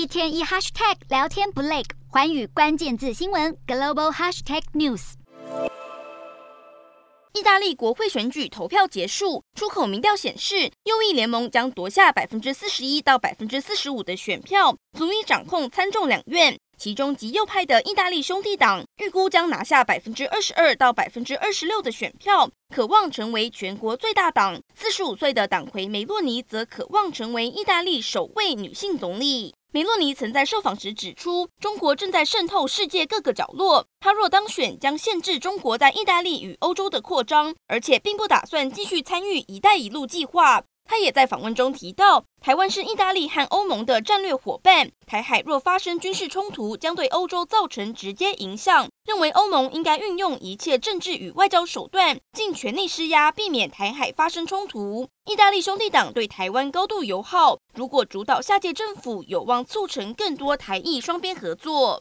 一天一 hashtag 聊天不累，寰宇关键字新闻 global hashtag news。意大利国会选举投票结束，出口民调显示，右翼联盟将夺下百分之四十一到百分之四十五的选票，足以掌控参众两院。其中极右派的意大利兄弟党预估将拿下百分之二十二到百分之二十六的选票，渴望成为全国最大党。四十五岁的党魁梅洛尼则渴望成为意大利首位女性总理。梅洛尼曾在受访时指出，中国正在渗透世界各个角落，他若当选，将限制中国在意大利与欧洲的扩张，而且并不打算继续参与“一带一路”计划。他也在访问中提到，台湾是意大利和欧盟的战略伙伴。台海若发生军事冲突，将对欧洲造成直接影响。认为欧盟应该运用一切政治与外交手段，尽全力施压，避免台海发生冲突。意大利兄弟党对台湾高度友好，如果主导下届政府，有望促成更多台意双边合作。